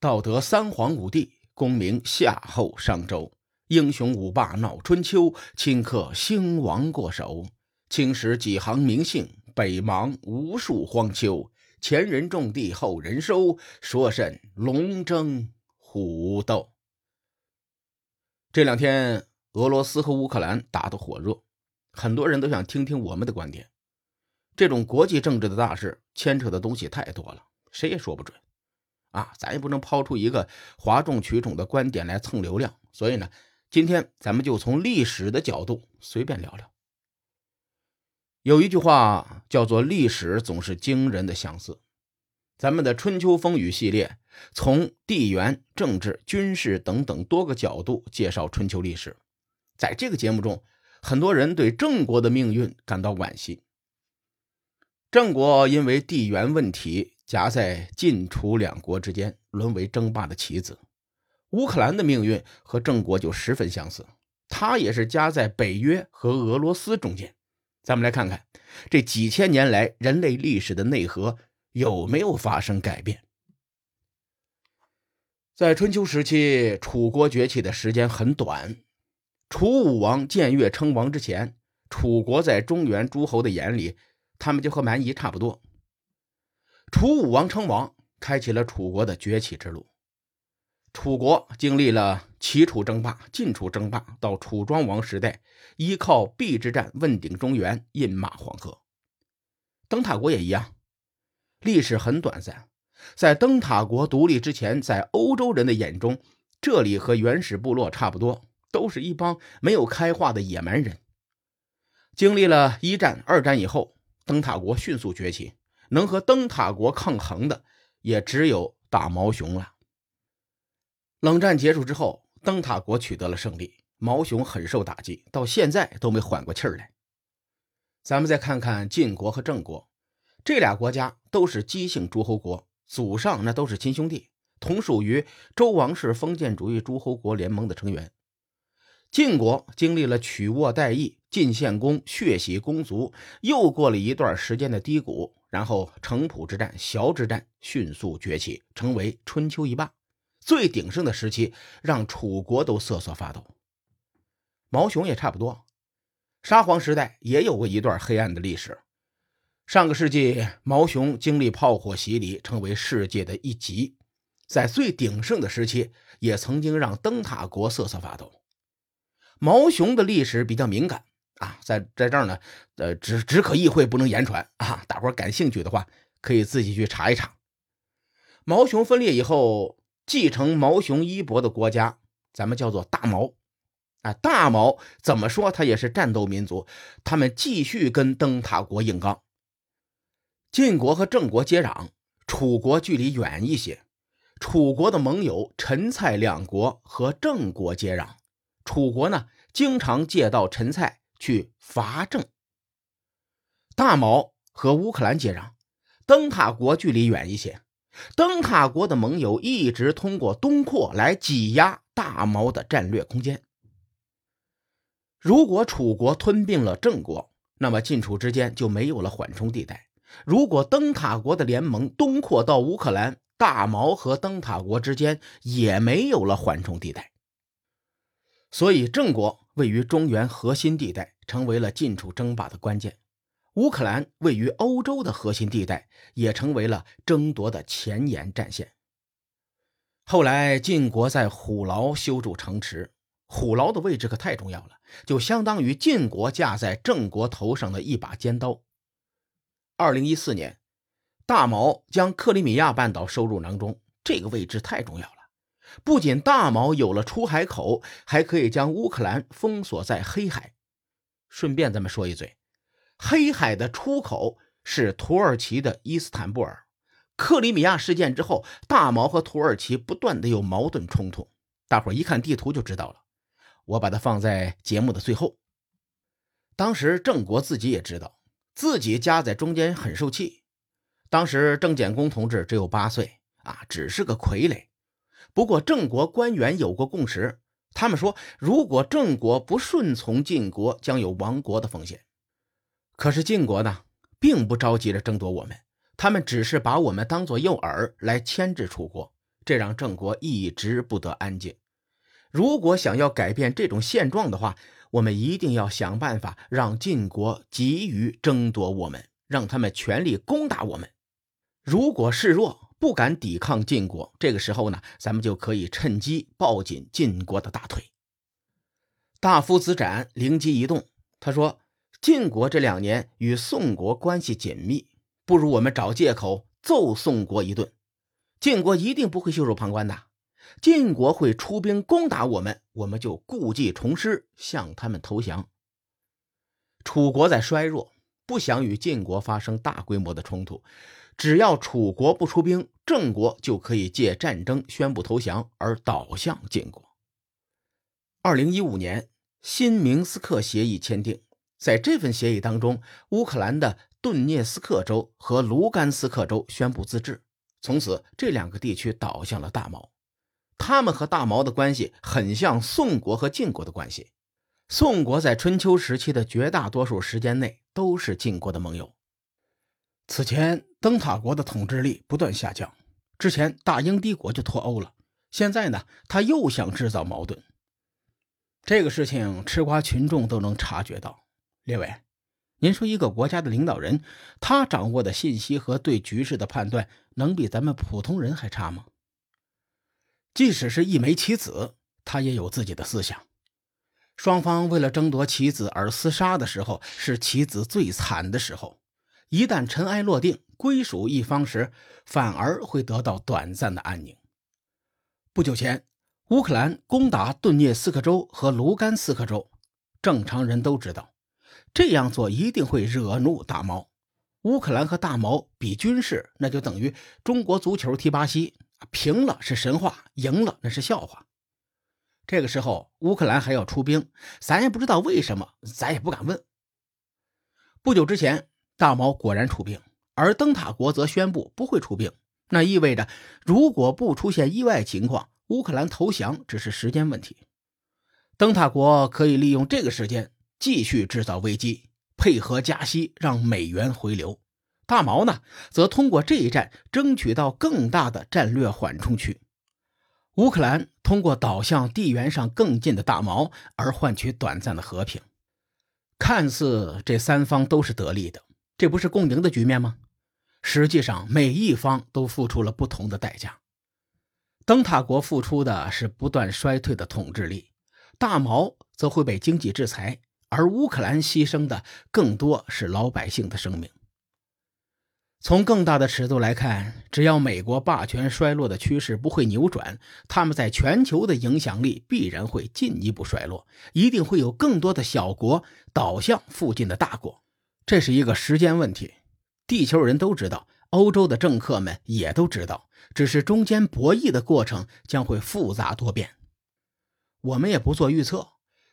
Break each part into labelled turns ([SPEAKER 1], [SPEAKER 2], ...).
[SPEAKER 1] 道德三皇五帝，功名夏后商周，英雄五霸闹春秋，顷刻兴亡过手。青史几行名姓，北邙无数荒丘。前人种地，后人收，说甚龙争虎斗？这两天，俄罗斯和乌克兰打得火热，很多人都想听听我们的观点。这种国际政治的大事，牵扯的东西太多了，谁也说不准。啊，咱也不能抛出一个哗众取宠的观点来蹭流量，所以呢，今天咱们就从历史的角度随便聊聊。有一句话叫做“历史总是惊人的相似”。咱们的《春秋风雨》系列，从地缘政治、军事等等多个角度介绍春秋历史。在这个节目中，很多人对郑国的命运感到惋惜。郑国因为地缘问题。夹在晋楚两国之间，沦为争霸的棋子。乌克兰的命运和郑国就十分相似，他也是夹在北约和俄罗斯中间。咱们来看看这几千年来人类历史的内核有没有发生改变。在春秋时期，楚国崛起的时间很短。楚武王建越称王之前，楚国在中原诸侯的眼里，他们就和蛮夷差不多。楚武王称王，开启了楚国的崛起之路。楚国经历了齐楚争霸、晋楚争霸，到楚庄王时代，依靠邲之战问鼎中原，饮马黄河。灯塔国也一样，历史很短暂。在灯塔国独立之前，在欧洲人的眼中，这里和原始部落差不多，都是一帮没有开化的野蛮人。经历了一战、二战以后，灯塔国迅速崛起。能和灯塔国抗衡的，也只有大毛熊了。冷战结束之后，灯塔国取得了胜利，毛熊很受打击，到现在都没缓过气儿来。咱们再看看晋国和郑国，这俩国家都是姬姓诸侯国，祖上那都是亲兄弟，同属于周王室封建主义诸侯国联盟的成员。晋国经历了曲沃代邑、晋献公血洗公族，又过了一段时间的低谷。然后，城濮之战、崤之战迅速崛起，成为春秋一霸。最鼎盛的时期，让楚国都瑟瑟发抖。毛熊也差不多，沙皇时代也有过一段黑暗的历史。上个世纪，毛熊经历炮火洗礼，成为世界的一极。在最鼎盛的时期，也曾经让灯塔国瑟瑟发抖。毛熊的历史比较敏感。啊，在在这儿呢，呃，只只可意会，不能言传啊！大伙感兴趣的话，可以自己去查一查。毛熊分裂以后，继承毛熊衣钵的国家，咱们叫做大毛。啊，大毛怎么说，他也是战斗民族，他们继续跟灯塔国硬刚。晋国和郑国接壤，楚国距离远一些。楚国的盟友陈蔡两国和郑国接壤，楚国呢，经常借道陈蔡。去伐郑，大毛和乌克兰接壤，灯塔国距离远一些。灯塔国的盟友一直通过东扩来挤压大毛的战略空间。如果楚国吞并了郑国，那么晋楚之间就没有了缓冲地带。如果灯塔国的联盟东扩到乌克兰，大毛和灯塔国之间也没有了缓冲地带。所以郑国。位于中原核心地带，成为了晋楚争霸的关键。乌克兰位于欧洲的核心地带，也成为了争夺的前沿战线。后来晋国在虎牢修筑城池，虎牢的位置可太重要了，就相当于晋国架在郑国头上的一把尖刀。二零一四年，大毛将克里米亚半岛收入囊中，这个位置太重要了。不仅大毛有了出海口，还可以将乌克兰封锁在黑海。顺便咱们说一嘴，黑海的出口是土耳其的伊斯坦布尔。克里米亚事件之后，大毛和土耳其不断的有矛盾冲突，大伙一看地图就知道了。我把它放在节目的最后。当时郑国自己也知道，自己夹在中间很受气。当时郑简公同志只有八岁啊，只是个傀儡。不过，郑国官员有过共识，他们说，如果郑国不顺从晋国，将有亡国的风险。可是晋国呢，并不着急着争夺我们，他们只是把我们当做诱饵来牵制楚国，这让郑国一直不得安静。如果想要改变这种现状的话，我们一定要想办法让晋国急于争夺我们，让他们全力攻打我们。如果示弱，不敢抵抗晋国，这个时候呢，咱们就可以趁机抱紧晋国的大腿。大夫子展灵机一动，他说：“晋国这两年与宋国关系紧密，不如我们找借口揍宋国一顿。晋国一定不会袖手旁观的。”晋国会出兵攻打我们，我们就故技重施，向他们投降。楚国在衰弱，不想与晋国发生大规模的冲突。只要楚国不出兵，郑国就可以借战争宣布投降，而倒向晋国。二零一五年，新明斯克协议签订，在这份协议当中，乌克兰的顿涅斯克州和卢甘斯克州宣布自治，从此这两个地区倒向了大毛。他们和大毛的关系很像宋国和晋国的关系。宋国在春秋时期的绝大多数时间内都是晋国的盟友。此前，灯塔国的统治力不断下降。之前，大英帝国就脱欧了。现在呢，他又想制造矛盾。这个事情，吃瓜群众都能察觉到。列位，您说一个国家的领导人，他掌握的信息和对局势的判断，能比咱们普通人还差吗？即使是一枚棋子，他也有自己的思想。双方为了争夺棋子而厮杀的时候，是棋子最惨的时候。一旦尘埃落定，归属一方时，反而会得到短暂的安宁。不久前，乌克兰攻打顿涅斯克州和卢甘斯克州，正常人都知道，这样做一定会惹怒大毛。乌克兰和大毛比军事，那就等于中国足球踢巴西。平了是神话，赢了那是笑话。这个时候，乌克兰还要出兵，咱也不知道为什么，咱也不敢问。不久之前，大毛果然出兵，而灯塔国则宣布不会出兵。那意味着，如果不出现意外情况，乌克兰投降只是时间问题。灯塔国可以利用这个时间继续制造危机，配合加息，让美元回流。大毛呢，则通过这一战争取到更大的战略缓冲区。乌克兰通过倒向地缘上更近的大毛而换取短暂的和平，看似这三方都是得利的，这不是共赢的局面吗？实际上，每一方都付出了不同的代价。灯塔国付出的是不断衰退的统治力，大毛则会被经济制裁，而乌克兰牺牲的更多是老百姓的生命。从更大的尺度来看，只要美国霸权衰落的趋势不会扭转，他们在全球的影响力必然会进一步衰落，一定会有更多的小国倒向附近的大国，这是一个时间问题。地球人都知道，欧洲的政客们也都知道，只是中间博弈的过程将会复杂多变。我们也不做预测，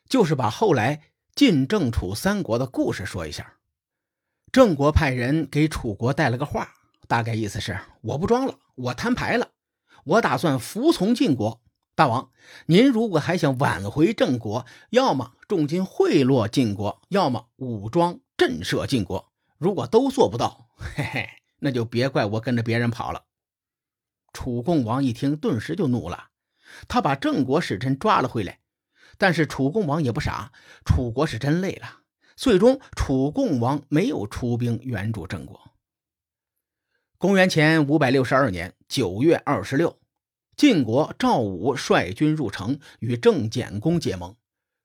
[SPEAKER 1] 就是把后来晋郑楚三国的故事说一下。郑国派人给楚国带了个话，大概意思是：我不装了，我摊牌了，我打算服从晋国。大王，您如果还想挽回郑国，要么重金贿赂晋国，要么武装震慑晋国。如果都做不到，嘿嘿，那就别怪我跟着别人跑了。楚共王一听，顿时就怒了，他把郑国使臣抓了回来。但是楚共王也不傻，楚国是真累了。最终，楚共王没有出兵援助郑国。公元前五百六十二年九月二十六，晋国赵武率军入城，与郑简公结盟。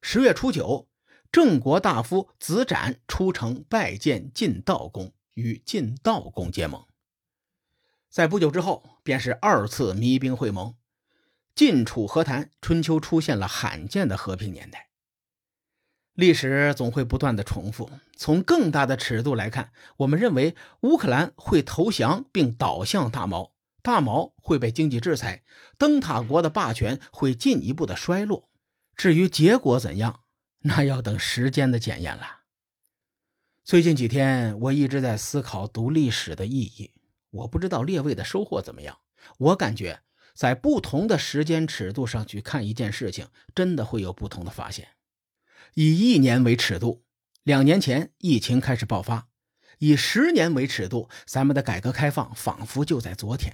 [SPEAKER 1] 十月初九，郑国大夫子展出城拜见晋悼公，与晋悼公结盟。在不久之后，便是二次弭兵会盟，晋楚和谈，春秋出现了罕见的和平年代。历史总会不断的重复。从更大的尺度来看，我们认为乌克兰会投降并倒向大毛，大毛会被经济制裁，灯塔国的霸权会进一步的衰落。至于结果怎样，那要等时间的检验了。最近几天，我一直在思考读历史的意义。我不知道列位的收获怎么样。我感觉，在不同的时间尺度上去看一件事情，真的会有不同的发现。以一年为尺度，两年前疫情开始爆发；以十年为尺度，咱们的改革开放仿佛就在昨天；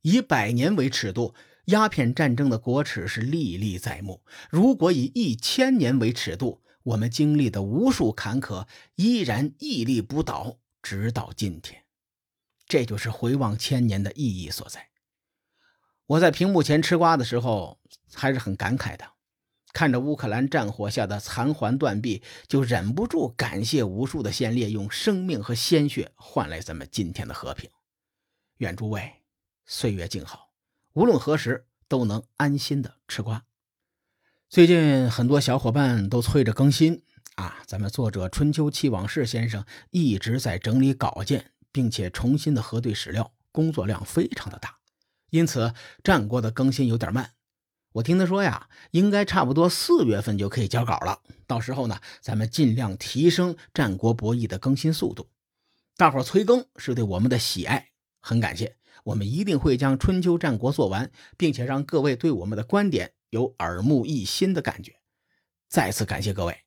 [SPEAKER 1] 以百年为尺度，鸦片战争的国耻是历历在目。如果以一千年为尺度，我们经历的无数坎坷依然屹立不倒，直到今天。这就是回望千年的意义所在。我在屏幕前吃瓜的时候，还是很感慨的。看着乌克兰战火下的残垣断壁，就忍不住感谢无数的先烈用生命和鲜血换来咱们今天的和平。愿诸位岁月静好，无论何时都能安心的吃瓜。最近很多小伙伴都催着更新啊，咱们作者春秋七往事先生一直在整理稿件，并且重新的核对史料，工作量非常的大，因此战国的更新有点慢。我听他说呀，应该差不多四月份就可以交稿了。到时候呢，咱们尽量提升战国博弈的更新速度。大伙催更是对我们的喜爱，很感谢。我们一定会将春秋战国做完，并且让各位对我们的观点有耳目一新的感觉。再次感谢各位。